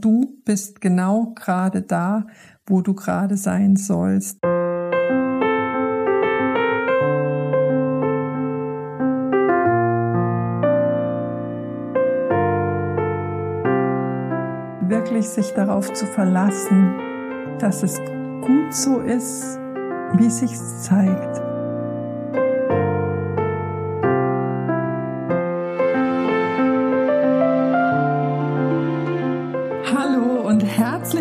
du bist genau gerade da, wo du gerade sein sollst. Wirklich sich darauf zu verlassen, dass es gut so ist, wie es sich zeigt.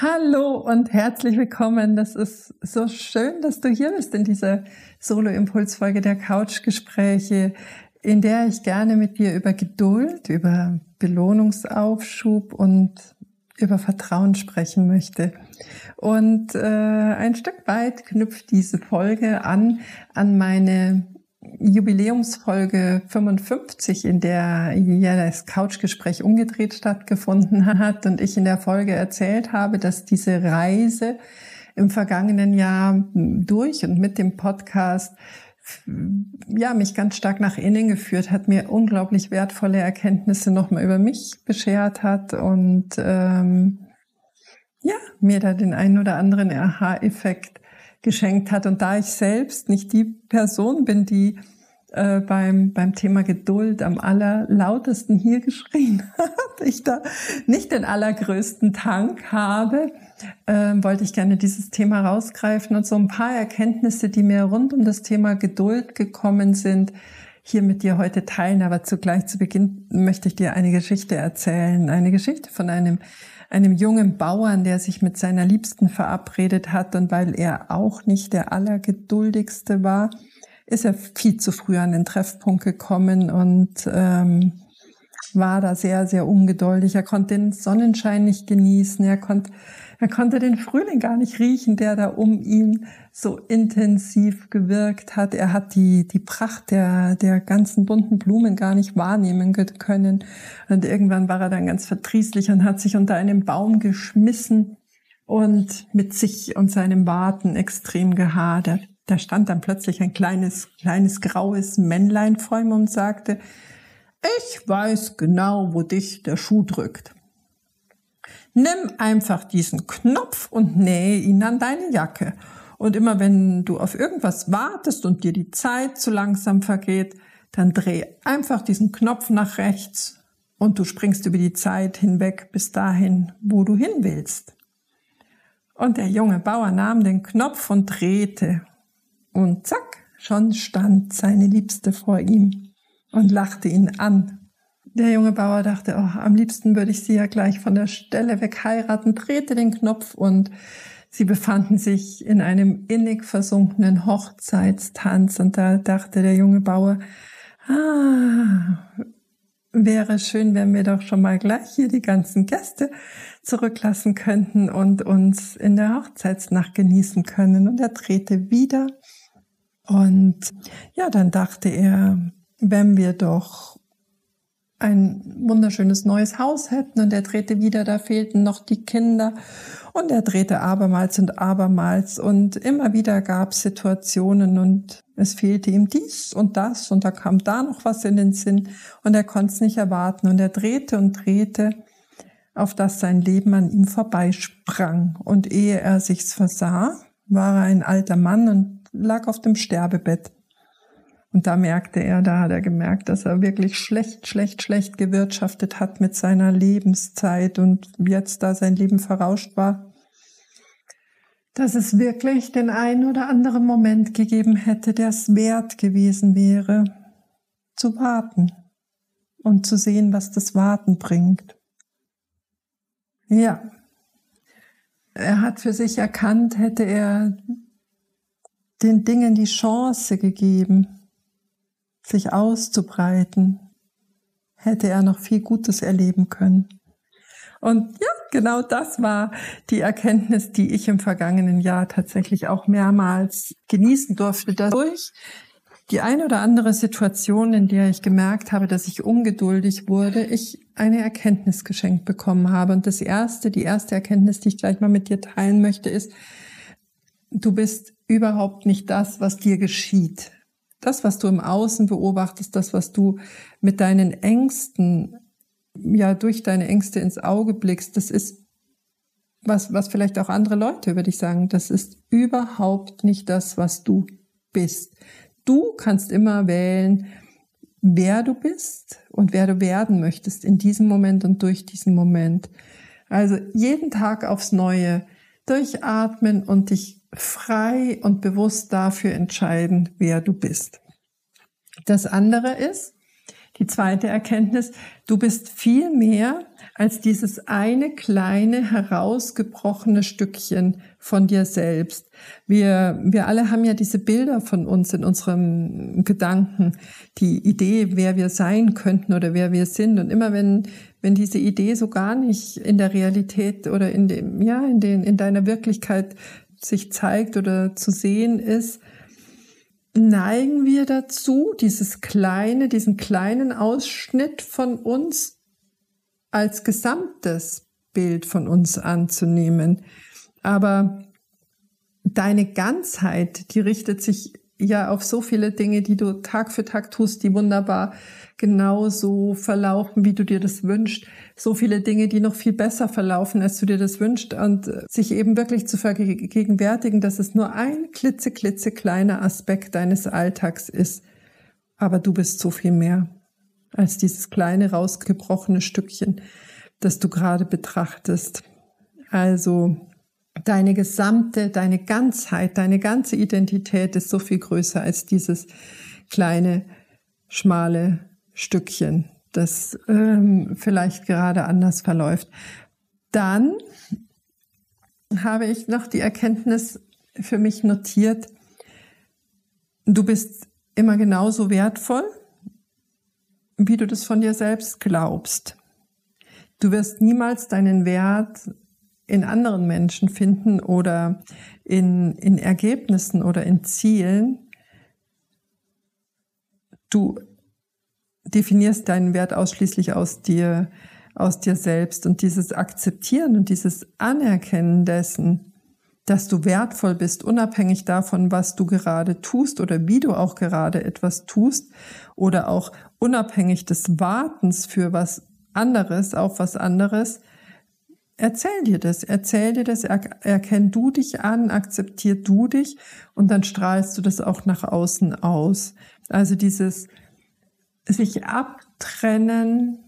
Hallo und herzlich willkommen. Das ist so schön, dass du hier bist in dieser Solo-Impulsfolge der Couchgespräche, in der ich gerne mit dir über Geduld, über Belohnungsaufschub und über Vertrauen sprechen möchte. Und äh, ein Stück weit knüpft diese Folge an an meine Jubiläumsfolge 55, in der ja das Couchgespräch umgedreht stattgefunden hat und ich in der Folge erzählt habe, dass diese Reise im vergangenen Jahr durch und mit dem Podcast ja, mich ganz stark nach innen geführt hat, mir unglaublich wertvolle Erkenntnisse nochmal über mich beschert hat und ähm, ja, mir da den einen oder anderen Aha-Effekt geschenkt hat. Und da ich selbst nicht die Person bin, die äh, beim, beim Thema Geduld am allerlautesten hier geschrien hat, ich da nicht den allergrößten Tank habe, äh, wollte ich gerne dieses Thema rausgreifen und so ein paar Erkenntnisse, die mir rund um das Thema Geduld gekommen sind, hier mit dir heute teilen. Aber zugleich zu Beginn möchte ich dir eine Geschichte erzählen. Eine Geschichte von einem einem jungen Bauern, der sich mit seiner Liebsten verabredet hat und weil er auch nicht der allergeduldigste war, ist er viel zu früh an den Treffpunkt gekommen und ähm, war da sehr, sehr ungeduldig. Er konnte den Sonnenschein nicht genießen. Er konnte, er konnte den Frühling gar nicht riechen, der da um ihn so intensiv gewirkt hat. Er hat die, die Pracht der, der ganzen bunten Blumen gar nicht wahrnehmen können. Und irgendwann war er dann ganz verdrießlich und hat sich unter einem Baum geschmissen und mit sich und seinem Warten extrem gehadert. Da stand dann plötzlich ein kleines, kleines graues Männlein vor ihm und sagte, ich weiß genau, wo dich der Schuh drückt. Nimm einfach diesen Knopf und nähe ihn an deine Jacke. Und immer wenn du auf irgendwas wartest und dir die Zeit zu langsam vergeht, dann dreh einfach diesen Knopf nach rechts und du springst über die Zeit hinweg bis dahin, wo du hin willst. Und der junge Bauer nahm den Knopf und drehte. Und zack, schon stand seine Liebste vor ihm und lachte ihn an. Der junge Bauer dachte, oh, am liebsten würde ich sie ja gleich von der Stelle weg heiraten, drehte den Knopf und sie befanden sich in einem innig versunkenen Hochzeitstanz und da dachte der junge Bauer, ah, wäre schön, wenn wir doch schon mal gleich hier die ganzen Gäste zurücklassen könnten und uns in der Hochzeitsnacht genießen können. Und er drehte wieder und ja, dann dachte er, wenn wir doch ein wunderschönes neues Haus hätten und er drehte wieder, da fehlten noch die Kinder und er drehte abermals und abermals und immer wieder gab es Situationen und es fehlte ihm dies und das und da kam da noch was in den Sinn und er konnte es nicht erwarten und er drehte und drehte, auf das sein Leben an ihm vorbeisprang und ehe er sich's versah, war er ein alter Mann und lag auf dem Sterbebett. Und da merkte er, da hat er gemerkt, dass er wirklich schlecht, schlecht, schlecht gewirtschaftet hat mit seiner Lebenszeit und jetzt, da sein Leben verrauscht war, dass es wirklich den einen oder anderen Moment gegeben hätte, der es wert gewesen wäre, zu warten und zu sehen, was das Warten bringt. Ja, er hat für sich erkannt, hätte er den Dingen die Chance gegeben, sich auszubreiten, hätte er noch viel Gutes erleben können. Und ja, genau das war die Erkenntnis, die ich im vergangenen Jahr tatsächlich auch mehrmals genießen durfte, dadurch die eine oder andere Situation, in der ich gemerkt habe, dass ich ungeduldig wurde, ich eine Erkenntnis geschenkt bekommen habe. Und das erste, die erste Erkenntnis, die ich gleich mal mit dir teilen möchte, ist, du bist überhaupt nicht das, was dir geschieht. Das, was du im Außen beobachtest, das, was du mit deinen Ängsten, ja, durch deine Ängste ins Auge blickst, das ist was, was vielleicht auch andere Leute über dich sagen. Das ist überhaupt nicht das, was du bist. Du kannst immer wählen, wer du bist und wer du werden möchtest in diesem Moment und durch diesen Moment. Also jeden Tag aufs Neue durchatmen und dich frei und bewusst dafür entscheiden, wer du bist. Das andere ist, die zweite Erkenntnis, du bist viel mehr als dieses eine kleine herausgebrochene Stückchen von dir selbst. Wir, wir alle haben ja diese Bilder von uns in unserem Gedanken, die Idee, wer wir sein könnten oder wer wir sind. Und immer wenn, wenn diese Idee so gar nicht in der Realität oder in dem, ja, in den, in deiner Wirklichkeit sich zeigt oder zu sehen ist, neigen wir dazu, dieses kleine, diesen kleinen Ausschnitt von uns als gesamtes Bild von uns anzunehmen. Aber deine Ganzheit, die richtet sich ja auf so viele Dinge, die du Tag für Tag tust, die wunderbar genauso verlaufen, wie du dir das wünschst. So viele Dinge, die noch viel besser verlaufen, als du dir das wünschst. Und äh, sich eben wirklich zu vergegenwärtigen, dass es nur ein klitze, klitze kleiner Aspekt deines Alltags ist. Aber du bist so viel mehr als dieses kleine rausgebrochene Stückchen, das du gerade betrachtest. Also deine gesamte, deine Ganzheit, deine ganze Identität ist so viel größer als dieses kleine, schmale Stückchen, das ähm, vielleicht gerade anders verläuft. Dann habe ich noch die Erkenntnis für mich notiert, du bist immer genauso wertvoll, wie du das von dir selbst glaubst. Du wirst niemals deinen Wert in anderen Menschen finden oder in, in Ergebnissen oder in Zielen. Du definierst deinen Wert ausschließlich aus dir, aus dir selbst und dieses Akzeptieren und dieses Anerkennen dessen, dass du wertvoll bist, unabhängig davon, was du gerade tust oder wie du auch gerade etwas tust oder auch unabhängig des Wartens für was anderes, auf was anderes, erzähl dir das, erzähl dir das, erkenn du dich an, akzeptier du dich und dann strahlst du das auch nach außen aus. Also dieses sich abtrennen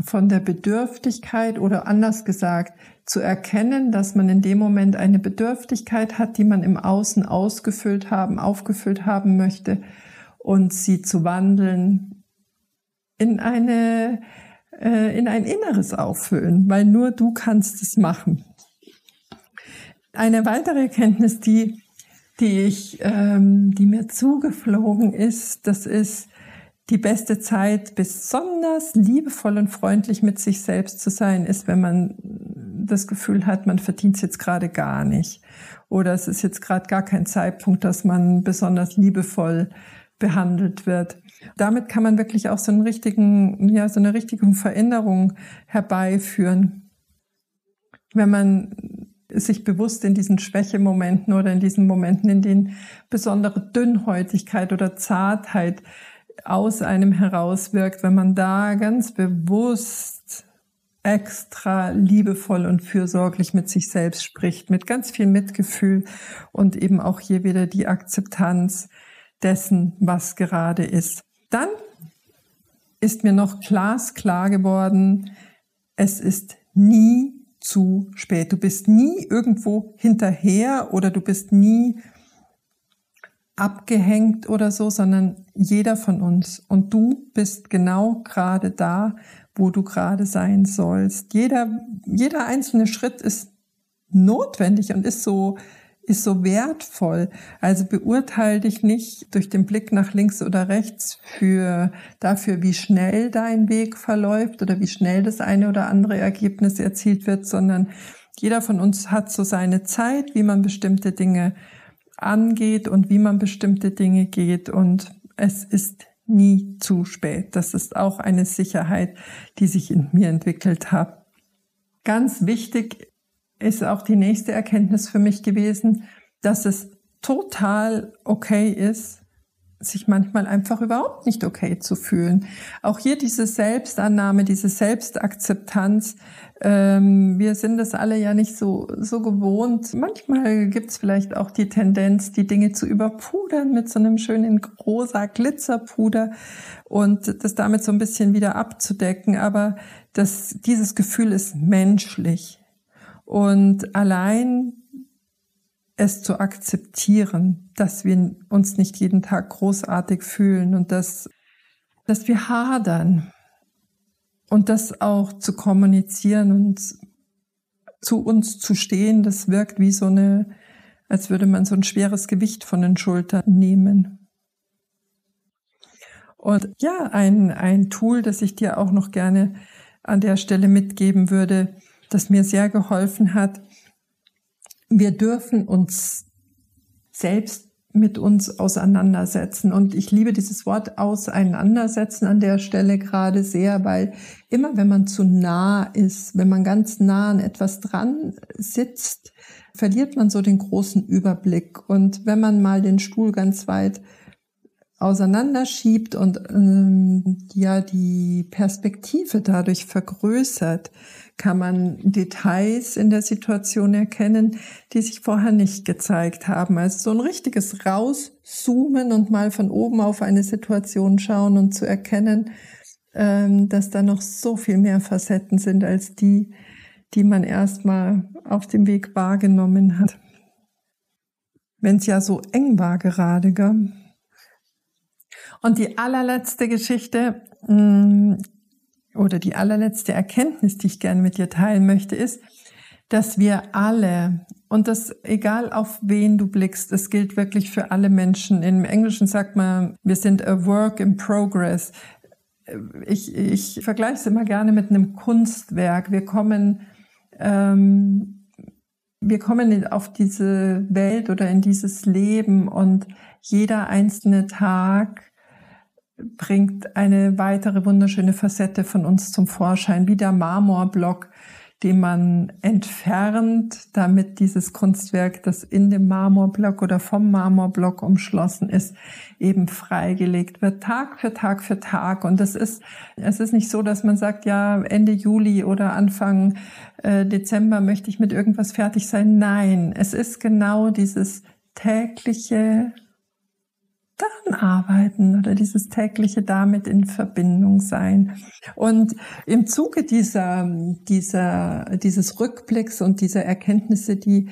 von der Bedürftigkeit oder anders gesagt, zu erkennen, dass man in dem Moment eine Bedürftigkeit hat, die man im Außen ausgefüllt haben, aufgefüllt haben möchte und sie zu wandeln in eine, äh, in ein inneres Auffüllen, weil nur du kannst es machen. Eine weitere Erkenntnis, die, die ich, ähm, die mir zugeflogen ist, das ist, die beste Zeit, besonders liebevoll und freundlich mit sich selbst zu sein, ist, wenn man das Gefühl hat, man verdient es jetzt gerade gar nicht. Oder es ist jetzt gerade gar kein Zeitpunkt, dass man besonders liebevoll behandelt wird. Damit kann man wirklich auch so einen richtigen, ja, so eine richtige Veränderung herbeiführen. Wenn man sich bewusst in diesen Schwächemomenten oder in diesen Momenten, in denen besondere Dünnhäutigkeit oder Zartheit aus einem herauswirkt, wenn man da ganz bewusst extra liebevoll und fürsorglich mit sich selbst spricht, mit ganz viel Mitgefühl und eben auch hier wieder die Akzeptanz dessen, was gerade ist. Dann ist mir noch glasklar geworden, es ist nie zu spät. Du bist nie irgendwo hinterher oder du bist nie abgehängt oder so, sondern jeder von uns. Und du bist genau gerade da, wo du gerade sein sollst. Jeder, jeder einzelne Schritt ist notwendig und ist so, ist so wertvoll. Also beurteile dich nicht durch den Blick nach links oder rechts für dafür, wie schnell dein Weg verläuft oder wie schnell das eine oder andere Ergebnis erzielt wird, sondern jeder von uns hat so seine Zeit, wie man bestimmte Dinge angeht und wie man bestimmte Dinge geht und es ist nie zu spät. Das ist auch eine Sicherheit, die sich in mir entwickelt hat. Ganz wichtig ist auch die nächste Erkenntnis für mich gewesen, dass es total okay ist, sich manchmal einfach überhaupt nicht okay zu fühlen. Auch hier diese Selbstannahme, diese Selbstakzeptanz. Ähm, wir sind das alle ja nicht so, so gewohnt. Manchmal gibt's vielleicht auch die Tendenz, die Dinge zu überpudern mit so einem schönen rosa Glitzerpuder und das damit so ein bisschen wieder abzudecken. Aber das, dieses Gefühl ist menschlich. Und allein es zu akzeptieren, dass wir uns nicht jeden Tag großartig fühlen und dass, dass wir hadern und das auch zu kommunizieren und zu uns zu stehen, das wirkt wie so eine, als würde man so ein schweres Gewicht von den Schultern nehmen. Und ja, ein, ein Tool, das ich dir auch noch gerne an der Stelle mitgeben würde, das mir sehr geholfen hat. Wir dürfen uns selbst mit uns auseinandersetzen. Und ich liebe dieses Wort auseinandersetzen an der Stelle gerade sehr, weil immer wenn man zu nah ist, wenn man ganz nah an etwas dran sitzt, verliert man so den großen Überblick. Und wenn man mal den Stuhl ganz weit auseinanderschiebt und ähm, ja die Perspektive dadurch vergrößert, kann man Details in der Situation erkennen, die sich vorher nicht gezeigt haben. Also so ein richtiges Rauszoomen und mal von oben auf eine Situation schauen und zu erkennen, ähm, dass da noch so viel mehr Facetten sind als die, die man erstmal auf dem Weg wahrgenommen hat. Wenn es ja so eng war gerade, gell? Und die allerletzte Geschichte mm, oder die allerletzte Erkenntnis, die ich gerne mit dir teilen möchte, ist, dass wir alle, und das egal auf wen du blickst, es gilt wirklich für alle Menschen. Im Englischen sagt man, wir sind a work in progress. Ich, ich vergleiche es immer gerne mit einem Kunstwerk. Wir kommen, ähm, wir kommen auf diese Welt oder in dieses Leben und jeder einzelne Tag bringt eine weitere wunderschöne Facette von uns zum Vorschein, wie der Marmorblock, den man entfernt, damit dieses Kunstwerk, das in dem Marmorblock oder vom Marmorblock umschlossen ist, eben freigelegt wird, Tag für Tag für Tag. Und es ist, es ist nicht so, dass man sagt, ja, Ende Juli oder Anfang äh, Dezember möchte ich mit irgendwas fertig sein. Nein, es ist genau dieses tägliche daran arbeiten oder dieses tägliche damit in Verbindung sein. Und im Zuge dieser, dieser, dieses Rückblicks und dieser Erkenntnisse, die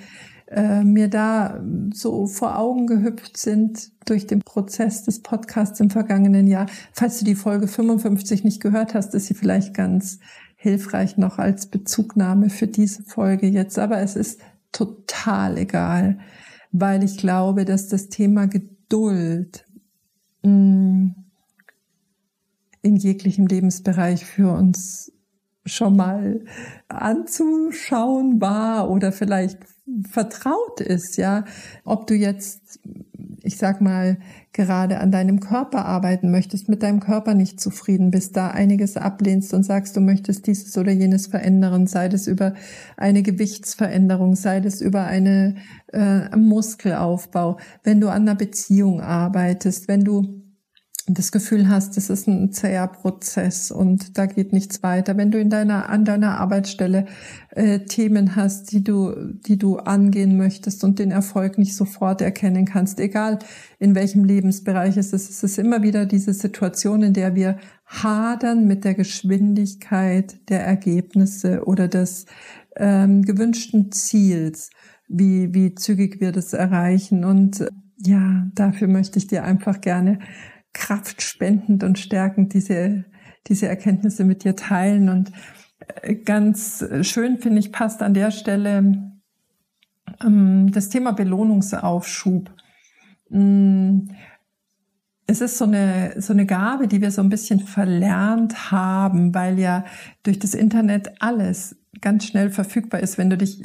äh, mir da so vor Augen gehüpft sind durch den Prozess des Podcasts im vergangenen Jahr. Falls du die Folge 55 nicht gehört hast, ist sie vielleicht ganz hilfreich noch als Bezugnahme für diese Folge jetzt. Aber es ist total egal, weil ich glaube, dass das Thema Geduld mm, in jeglichem Lebensbereich für uns schon mal anzuschauen war oder vielleicht vertraut ist, ja. Ob du jetzt, ich sag mal, gerade an deinem Körper arbeiten möchtest, mit deinem Körper nicht zufrieden bist, da einiges ablehnst und sagst, du möchtest dieses oder jenes verändern, sei das über eine Gewichtsveränderung, sei das über eine äh, Muskelaufbau, wenn du an einer Beziehung arbeitest, wenn du das Gefühl hast, es ist ein zäher Prozess und da geht nichts weiter. Wenn du in deiner, an deiner Arbeitsstelle äh, Themen hast, die du, die du angehen möchtest und den Erfolg nicht sofort erkennen kannst, egal in welchem Lebensbereich es ist, es ist immer wieder diese Situation, in der wir hadern mit der Geschwindigkeit der Ergebnisse oder des ähm, gewünschten Ziels, wie, wie zügig wir das erreichen. Und ja, dafür möchte ich dir einfach gerne kraftspendend und stärkend diese, diese Erkenntnisse mit dir teilen. Und äh, ganz schön finde ich, passt an der Stelle Ähm, das Thema Belohnungsaufschub. Mm, es ist so eine, so eine Gabe, die wir so ein bisschen verlernt haben, weil ja durch das Internet alles ganz schnell verfügbar ist. Wenn du dich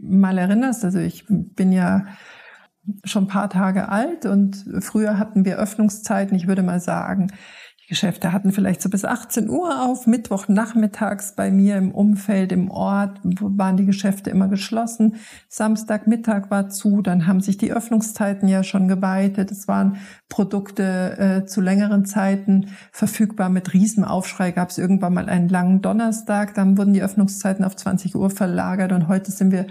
mal erinnerst, also ich bin ja schon ein paar Tage alt und früher hatten wir Öffnungszeiten, ich würde mal sagen, die Geschäfte hatten vielleicht so bis 18 Uhr auf. Mittwochnachmittags bei mir im Umfeld, im Ort, waren die Geschäfte immer geschlossen. Samstagmittag war zu. Dann haben sich die Öffnungszeiten ja schon geweitet. Es waren Produkte äh, zu längeren Zeiten verfügbar. Mit Riesenaufschrei gab es irgendwann mal einen langen Donnerstag. Dann wurden die Öffnungszeiten auf 20 Uhr verlagert. Und heute sind wir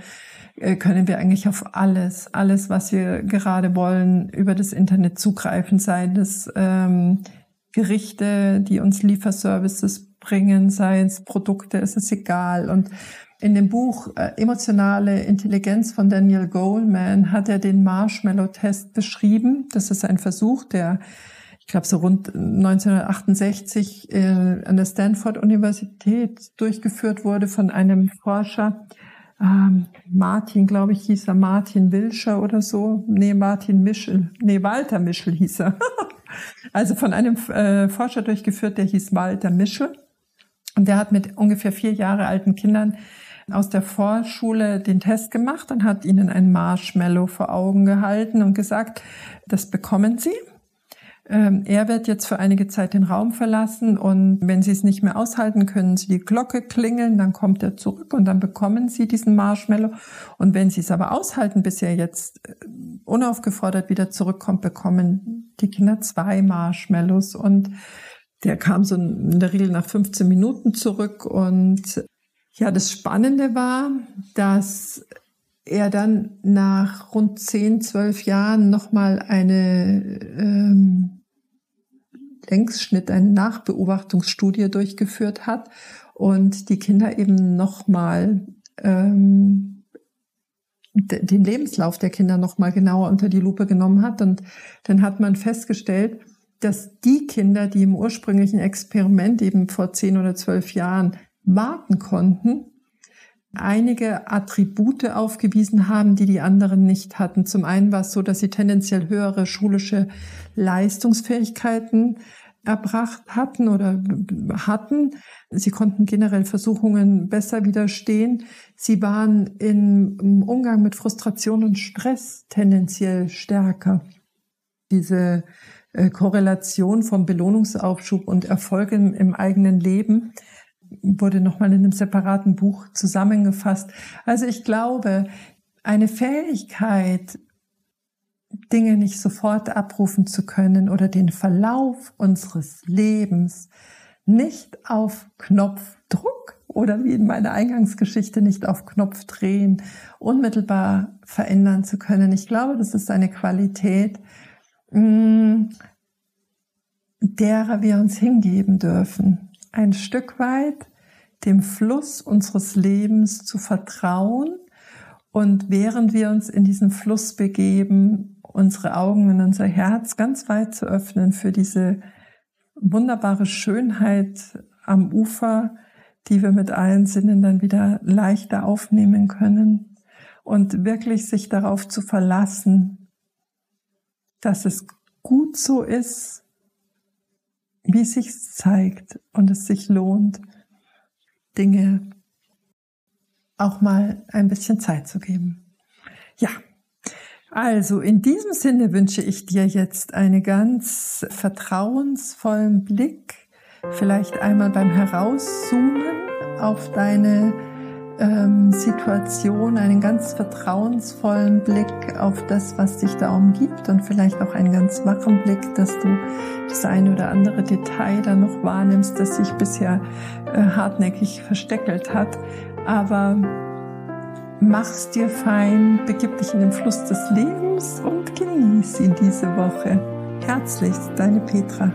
können wir eigentlich auf alles, alles, was wir gerade wollen, über das Internet zugreifen, sei das ähm, Gerichte, die uns Lieferservices bringen, sei es Produkte, es ist egal. Und in dem Buch äh, Emotionale Intelligenz von Daniel Goleman hat er den Marshmallow-Test beschrieben. Das ist ein Versuch, der, ich glaube, so rund 1968 äh, an der Stanford-Universität durchgeführt wurde von einem Forscher, ähm, Martin, glaube ich, hieß er, Martin Wilscher oder so. Nee, Martin Mischel. Nee, Walter Mischel hieß er. Also von einem äh, Forscher durchgeführt, der hieß Walter Mischel. Und der hat mit ungefähr vier Jahre alten Kindern aus der Vorschule den Test gemacht und hat ihnen ein Marshmallow vor Augen gehalten und gesagt, das bekommen sie. Ähm, er wird jetzt für einige Zeit den Raum verlassen und wenn Sie es nicht mehr aushalten, können Sie die Glocke klingeln, dann kommt er zurück und dann bekommen Sie diesen Marshmallow. Und wenn Sie es aber aushalten, bis er jetzt äh, unaufgefordert wieder zurückkommt, bekommen die Kinder zwei Marshmallows und der kam so in der Regel nach 15 Minuten zurück und ja, das Spannende war, dass er dann nach rund 10, 12 Jahren nochmal eine ähm, Längsschnitt, eine Nachbeobachtungsstudie durchgeführt hat und die Kinder eben nochmal ähm, den Lebenslauf der Kinder nochmal genauer unter die Lupe genommen hat. Und dann hat man festgestellt, dass die Kinder, die im ursprünglichen Experiment eben vor 10 oder 12 Jahren warten konnten, einige Attribute aufgewiesen haben, die die anderen nicht hatten. Zum einen war es so, dass sie tendenziell höhere schulische Leistungsfähigkeiten erbracht hatten oder hatten. Sie konnten generell Versuchungen besser widerstehen. Sie waren im Umgang mit Frustration und Stress tendenziell stärker. Diese äh, Korrelation vom Belohnungsaufschub und Erfolgen im eigenen Leben wurde nochmal in einem separaten Buch zusammengefasst. Also ich glaube, eine Fähigkeit, Dinge nicht sofort abrufen zu können oder den Verlauf unseres Lebens nicht auf Knopfdruck oder wie in meiner Eingangsgeschichte nicht auf Knopf drehen, unmittelbar verändern zu können. Ich glaube, das ist eine Qualität, mm, derer wir uns hingeben dürfen ein Stück weit dem Fluss unseres Lebens zu vertrauen. Und während wir uns in diesen Fluss begeben, unsere Augen und unser Herz ganz weit zu öffnen für diese wunderbare Schönheit am Ufer, die wir mit allen Sinnen dann wieder leichter aufnehmen können und wirklich sich darauf zu verlassen, dass es gut so ist, wie sich zeigt und es sich lohnt, Dinge auch mal ein bisschen Zeit zu geben. Ja, also in diesem Sinne wünsche ich dir jetzt einen ganz vertrauensvollen Blick, vielleicht einmal beim Herauszoomen auf deine ähm, Situation einen ganz vertrauensvollen Blick auf das, was dich da umgibt und vielleicht auch einen ganz wachen Blick, dass du das eine oder andere Detail da noch wahrnimmst, das sich bisher äh, hartnäckig versteckelt hat. Aber mach's dir fein, begib dich in den Fluss des Lebens und genieß ihn diese Woche. Herzlichst, deine Petra.